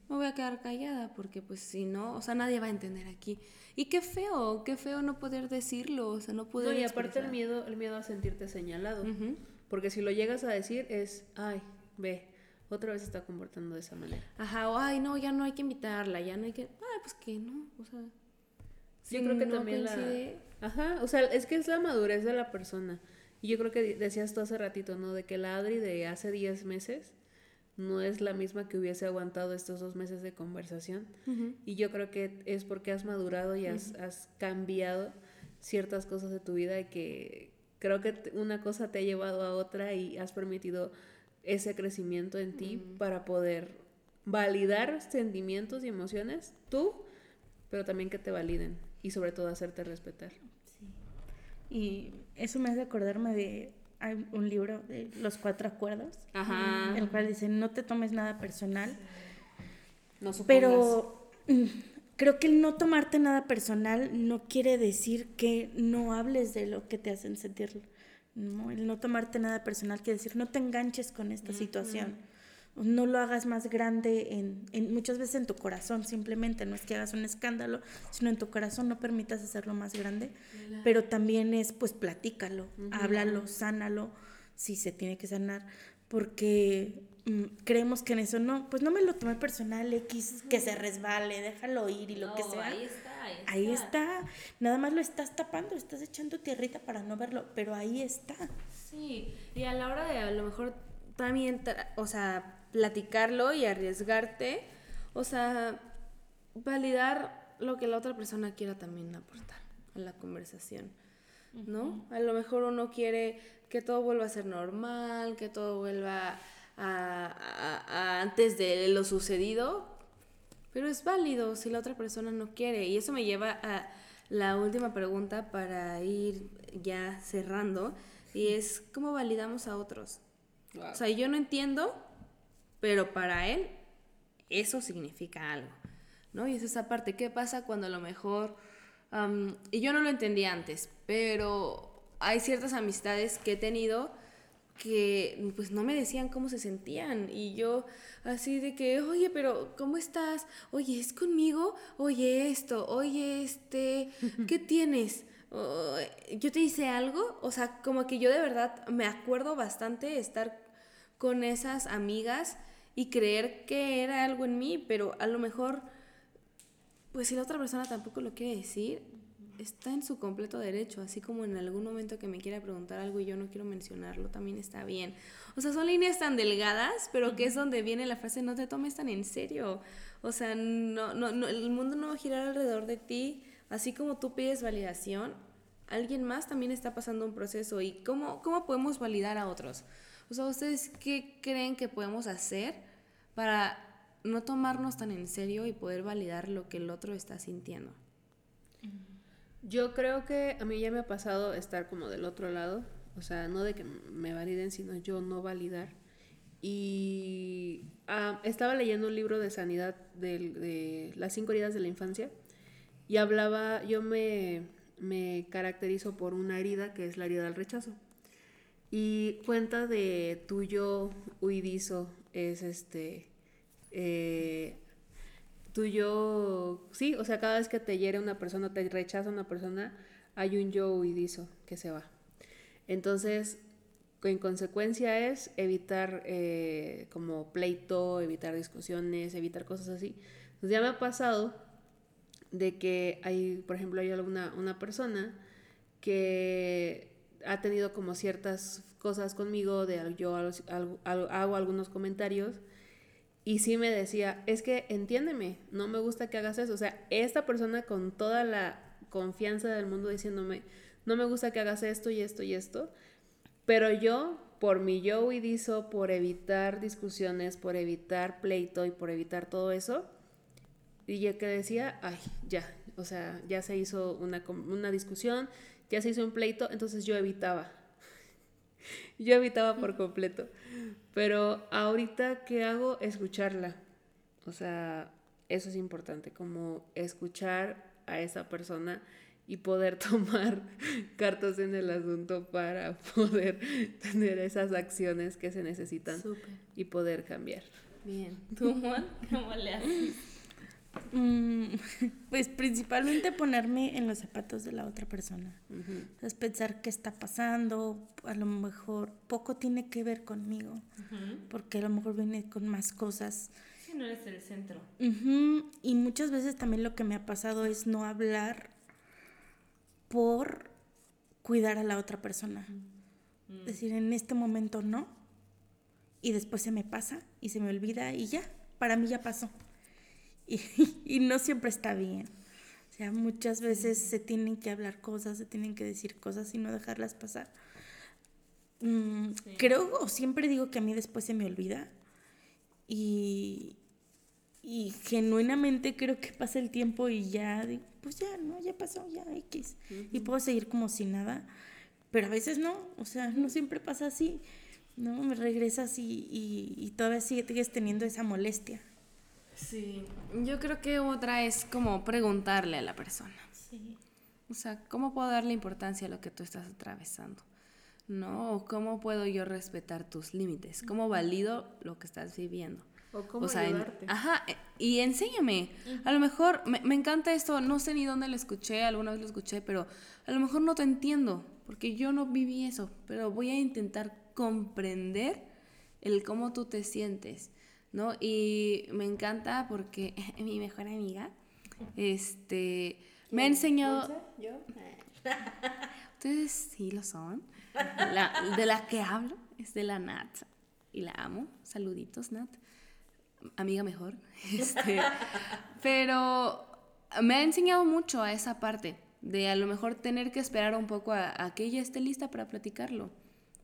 me voy a quedar callada porque pues si no, o sea, nadie va a entender aquí. Y qué feo, qué feo no poder decirlo, o sea, no poder... No, y aparte el miedo, el miedo a sentirte señalado, porque si lo llegas a decir es, ay, ve, otra vez está comportando de esa manera. Ajá, o ay, no, ya no hay que invitarla, ya no hay que... Ay, pues que no, o sea... Yo creo que también la... Ajá, o sea, es que es la madurez de la persona. Y yo creo que decías tú hace ratito, ¿no? De que la Adri de hace 10 meses no es la misma que hubiese aguantado estos dos meses de conversación. Y yo creo que es porque has madurado y has, has, cambiado ciertas cosas de tu vida y que creo que una cosa te ha llevado a otra y has permitido ese crecimiento en ti para poder validar sentimientos y emociones tú, pero también que te validen y sobre todo hacerte respetar. Y eso me hace acordarme de hay un libro de los cuatro acuerdos, Ajá. el cual dice, no te tomes nada personal, No supongas. pero mm, creo que el no tomarte nada personal no quiere decir que no hables de lo que te hacen sentir. No, el no tomarte nada personal quiere decir no te enganches con esta situación. No lo hagas más grande en, en- muchas veces en tu corazón, simplemente no es que hagas un escándalo, sino en tu corazón no permitas hacerlo más grande, pero también es pues platícalo, háblalo, sánalo, si se tiene que sanar, porque mm, creemos que en eso no, pues no me lo tomé personal, X, que se resbale, déjalo ir y lo que sea. Ahí está, ahí está. Ahí está, nada más lo estás tapando, estás echando tierrita para no verlo, pero ahí está. Sí, y a la hora de a lo mejor también, o sea, platicarlo y arriesgarte, o sea, validar lo que la otra persona quiera también aportar a la conversación, ¿no? A lo mejor uno quiere que todo vuelva a ser normal, que todo vuelva a, a- a antes de lo sucedido, pero es válido si la otra persona no quiere. Y eso me lleva a la última pregunta para ir ya cerrando. Y es, ¿cómo validamos a otros? Wow. O sea, yo no entiendo, pero para él eso significa algo, ¿no? Y es esa parte, ¿qué pasa cuando a lo mejor, y yo no lo entendía antes, pero hay ciertas amistades que he tenido que pues no me decían cómo se sentían y yo así de que, oye, pero ¿cómo estás? Oye, ¿es conmigo? Oye, esto, oye, este, ¿qué tienes? Oh, yo te hice algo, o sea, como que yo de verdad me acuerdo bastante estar con esas amigas y creer que era algo en mí, pero a lo mejor, pues si la otra persona tampoco lo quiere decir, está en su completo derecho, así como en algún momento que me quiera preguntar algo y yo no quiero mencionarlo, también está bien. O sea, son líneas tan delgadas, pero que es donde viene la frase no te tomes tan en serio. O sea, no, no, no, el mundo no va a girar alrededor de ti, así como tú pides validación, alguien más también está pasando un proceso y cómo, cómo podemos validar a otros. O sea, ¿ustedes qué creen que podemos hacer para no tomarnos tan en serio y poder validar lo que el otro está sintiendo? Yo creo que a mí ya me ha pasado estar como del otro lado, o sea, no de que me validen, sino yo no validar. Y ah, estaba leyendo un libro de sanidad del- de, las cinco heridas de la infancia y hablaba, yo me, me caracterizo por una herida que es la herida del rechazo. Y cuenta de tu yo huidizo es este, eh, tu yo, sí, o sea, cada vez que te hiere una persona, te rechaza una persona, hay un yo huidizo que se va. Entonces, en consecuencia es evitar eh, como pleito, evitar discusiones, evitar cosas así. Entonces ya me ha pasado de que hay, por ejemplo, hay alguna una persona que ha tenido como ciertas cosas conmigo, de yo hago algunos comentarios y sí me decía, es que entiéndeme, no me gusta que hagas eso. O sea, esta persona con toda la confianza del mundo diciéndome, no me gusta que hagas esto y esto y esto, pero yo, por mi yo huidizo, por evitar discusiones, por evitar pleito y por evitar todo eso, y ya que decía, ay, ya, o sea, ya se hizo una, una discusión, ya se hizo un pleito, entonces yo evitaba. Yo evitaba por completo. Pero ahorita, ¿qué hago? Escucharla. O sea, eso es importante, como escuchar a esa persona y poder tomar cartas en el asunto para poder tener esas acciones que se necesitan Súper. y poder cambiar. Bien. ¿Tú, Juan? ¿Cómo le haces? Mm, pues principalmente ponerme en los zapatos de la otra persona. Es pensar qué está pasando, a lo mejor poco tiene que ver conmigo, porque a lo mejor viene con más cosas. Si no eres el centro. Y muchas veces también lo que me ha pasado es no hablar por cuidar a la otra persona. Es decir, en este momento no, y después se me pasa y se me olvida y ya, para mí ya pasó. Y, y no siempre está bien. O sea, muchas veces se tienen que hablar cosas, se tienen que decir cosas y no dejarlas pasar. Mm, Creo, o siempre digo que a mí después se me olvida. Y, y genuinamente creo que pasa el tiempo y ya digo, pues ya, ¿no? Ya pasó, ya X. Y puedo seguir como si nada. pero a veces no, o sea, no siempre pasa así, ¿no? Me regresas y, y, y todavía sigues teniendo esa molestia. Sí, yo creo que otra es como preguntarle a la persona. Sí. O sea, ¿cómo puedo darle importancia a lo que tú estás atravesando? ¿No? O cómo puedo yo respetar tus límites? ¿Cómo valido lo que estás viviendo? O cómo en- ayudarte. ajá, eh, y enséñame. A lo mejor, me, me encanta esto, no sé ni dónde lo escuché, alguna vez lo escuché, pero a lo mejor no te entiendo, porque yo no viví eso, pero voy a intentar comprender el cómo tú te sientes, ¿no? Y me encanta porque mi mejor amiga, este, me ha enseñado... ¿Yo? Ustedes sí lo son. La- de la que hablo es de la Nat. Y la amo. Saluditos, Nat. Amiga mejor. Este, pero me ha enseñado mucho a esa parte. De a lo mejor tener que esperar un poco a, a que ella esté lista para platicarlo.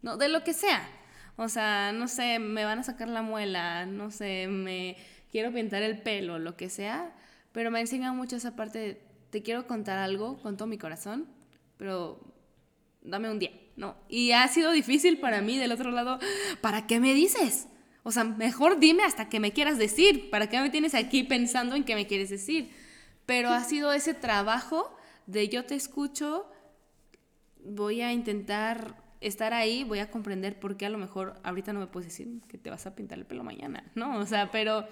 No, de lo que sea. O sea, no sé, me van a sacar la muela, no sé, me quiero pintar el pelo, lo que sea. Pero me ha enseñado mucho esa parte de, te quiero contar algo con todo mi corazón, pero dame un día, ¿no? Y ha sido difícil para mí del otro lado, ¿para qué me dices? O sea, mejor dime hasta que me quieras decir, ¿para qué me tienes aquí pensando en qué me quieres decir? Pero ha sido ese trabajo de yo te escucho, voy a intentar estar ahí, voy a comprender por qué a lo mejor ahorita no me puedes decir que te vas a pintar el pelo mañana, ¿no? O sea, pero...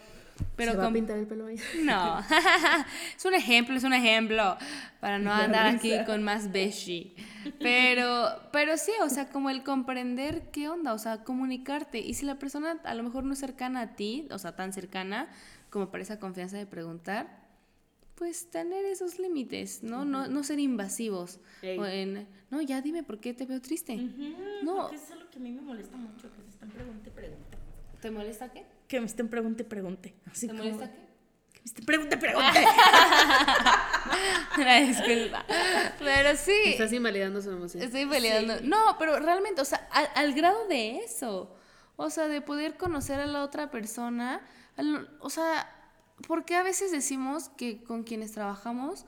pero ¿Se va a con- pintar el pelo mañana? no, es un ejemplo, es un ejemplo, para no Da andar aquí con más beshi. Pero, pero sí, o sea, como el comprender qué onda, o sea, comunicarte. Y si la persona a lo mejor no es cercana a ti, o sea, tan cercana como para esa confianza de preguntar, pues tener esos límites, ¿no? no, no ser invasivos. Ey. O en, no, ya dime por qué te veo triste. No. Porque eso es lo que a mí me molesta mucho, que me estén pregunte pregunte. ¿Te molesta qué? Que me estén pregunte y pregunte. Así ¿Te como, molesta qué? Que me estén pregunte pregunte. Una disculpa. Pero sí. Estás invalidando su emoción. Estoy peleando. No, pero realmente, o sea, al, al grado de eso. O sea, de poder conocer a la otra persona. al- o sea, ¿por qué a veces decimos que con quienes trabajamos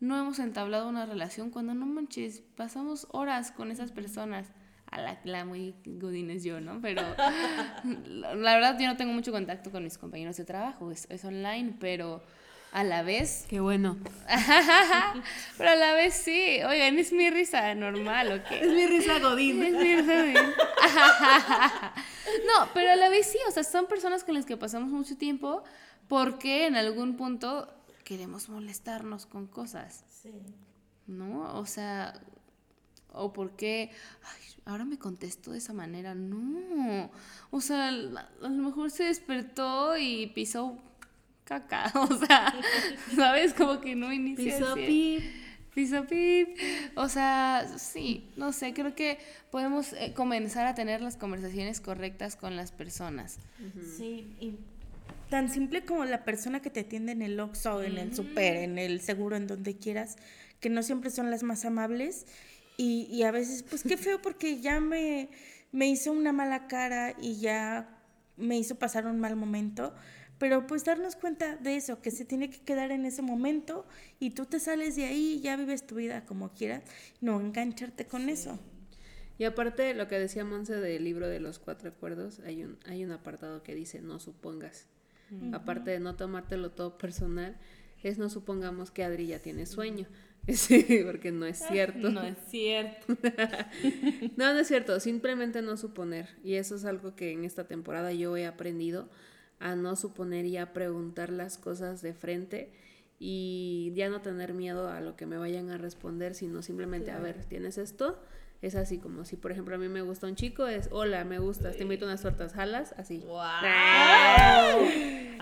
no hemos entablado una relación cuando no manches, pasamos horas con esas personas? A la, la muy godines yo, ¿no? Pero la, verdad yo no tengo mucho contacto con mis compañeros de trabajo, es, es online, pero a la vez Qué bueno. pero a la vez sí. Oigan, es mi risa normal, ¿ok? Es mi risa godín. Es mi risa bien. No, pero a la vez sí. O sea, son personas con las que pasamos mucho tiempo porque en algún punto queremos molestarnos con cosas, Sí. ¿no? O sea, o porque, ay, ahora me contesto de esa manera. No. O sea, a lo mejor se despertó y pisó caca. O sea, ¿sabes? Como que no inicia así. pip. Piso pip. O sea, sí, no sé, creo que podemos eh, comenzar a tener las conversaciones correctas con las personas. Sí, y tan simple como la persona que te atiende en el Oxxo, en el super, en el seguro, en donde quieras, que no siempre son las más amables. Y, y a veces, pues qué feo porque ya me, me hizo una mala cara y ya me hizo pasar un mal momento. Pero pues darnos cuenta de eso, que se tiene que quedar en ese momento y tú te sales de ahí y ya vives tu vida como quieras, no engancharte con eso. Y aparte, lo que decía Monse del libro de los cuatro acuerdos, hay un, hay un apartado que dice no supongas. Aparte de no tomártelo todo personal, es no supongamos que Adri ya tiene sueño. Sí, porque no es cierto. No es cierto. No, no es cierto, simplemente no suponer. Y eso es algo que en esta temporada yo he aprendido a no suponer y a preguntar las cosas de frente y ya no tener miedo a lo que me vayan a responder, sino simplemente, a ver, ¿tienes esto? Es así como si, por ejemplo, a mí me gusta un chico, es, hola, me gustas, te invito a unas tortas, jalas, así. ¡Wow!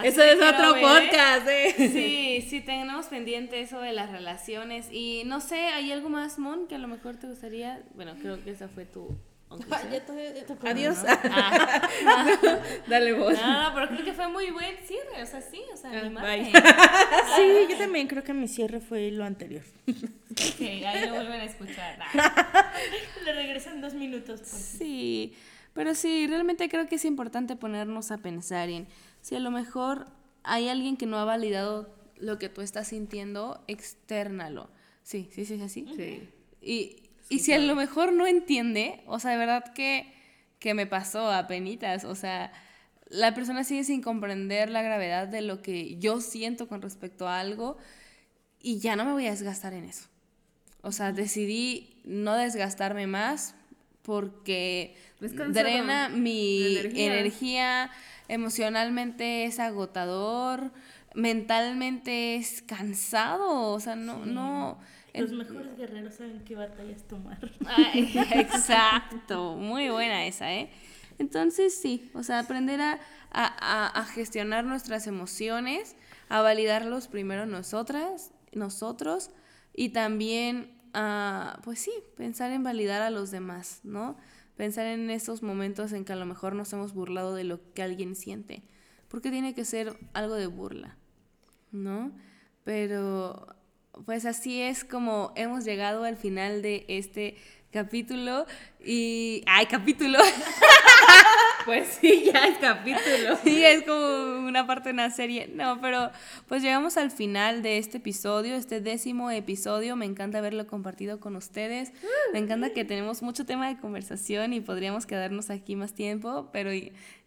Eso es otro podcast, ¿eh? Sí, sí, tenemos pendiente eso de las relaciones. Y no sé, ¿hay algo más, Mon, que a lo mejor te gustaría? Bueno, creo que esa fue tu Adiós. Ah. Dale vos. No, no, pero creo que fue muy buen cierre, o sea, sí, o sea, Ah, animarte. bye. Sí, yo también creo que mi cierre fue lo anterior. Ok, ahí lo vuelven a escuchar. Ah. Le regresan dos minutos. Sí, pero sí, realmente creo que es importante ponernos a pensar en si a lo mejor hay alguien que no ha validado lo que tú estás sintiendo, externalo. Sí, sí, sí, es así. Sí. Y y si a lo mejor no entiende, o sea, de verdad que, que me pasó a penitas, o sea, la persona sigue sin comprender la gravedad de lo que yo siento con respecto a algo y ya no me voy a desgastar en eso. O sea, decidí no desgastarme más porque drena mi energía. emocionalmente es agotador, mentalmente es cansado, o sea, no, no. Los mejores guerreros saben qué batallas tomar. exacto, muy buena esa, ¿eh? Entonces sí, o sea, aprender a, a, a gestionar nuestras emociones, a validarlos primero nosotras, nosotros, y también a, pues sí, pensar en validar a los demás, ¿no? Pensar en esos momentos en que a lo mejor nos hemos burlado de lo que alguien siente, porque tiene que ser algo de burla, ¿no? Pero pues así es como hemos llegado al final de este capítulo y... ¡Ay, capítulo! Pues sí, ya es capítulo. Sí, es como una parte de una serie. No, pero pues llegamos al final de este episodio, este décimo episodio. Me encanta haberlo compartido con ustedes. Me encanta que tenemos mucho tema de conversación y podríamos quedarnos aquí más tiempo, pero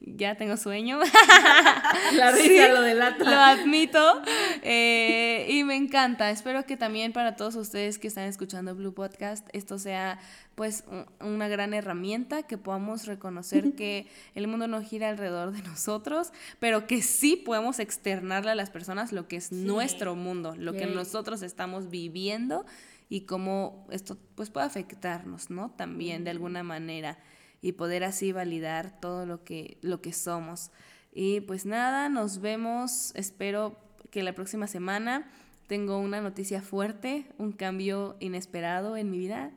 ya tengo sueño. La risa lo delata. Lo admito. Eh, y me encanta. Espero que también para todos ustedes que están escuchando Blue Podcast, esto sea pues una gran herramienta, que podamos reconocer que el mundo no gira alrededor de nosotros, pero que sí podemos externarle a las personas lo que es nuestro mundo, lo que nosotros estamos viviendo y cómo esto pues puede afectarnos, ¿no? También de alguna manera y poder así validar todo lo que, lo que somos. Y pues nada, nos vemos, espero que la próxima semana tengo una noticia fuerte, un cambio inesperado en mi vida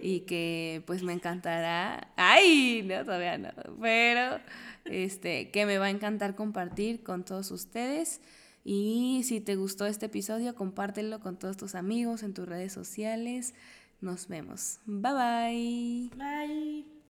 y que pues me encantará. Ay, no, todavía no, pero este que me va a encantar compartir con todos ustedes. Y si te gustó este episodio, compártelo con todos tus amigos en tus redes sociales. Nos vemos. Bye bye. Bye.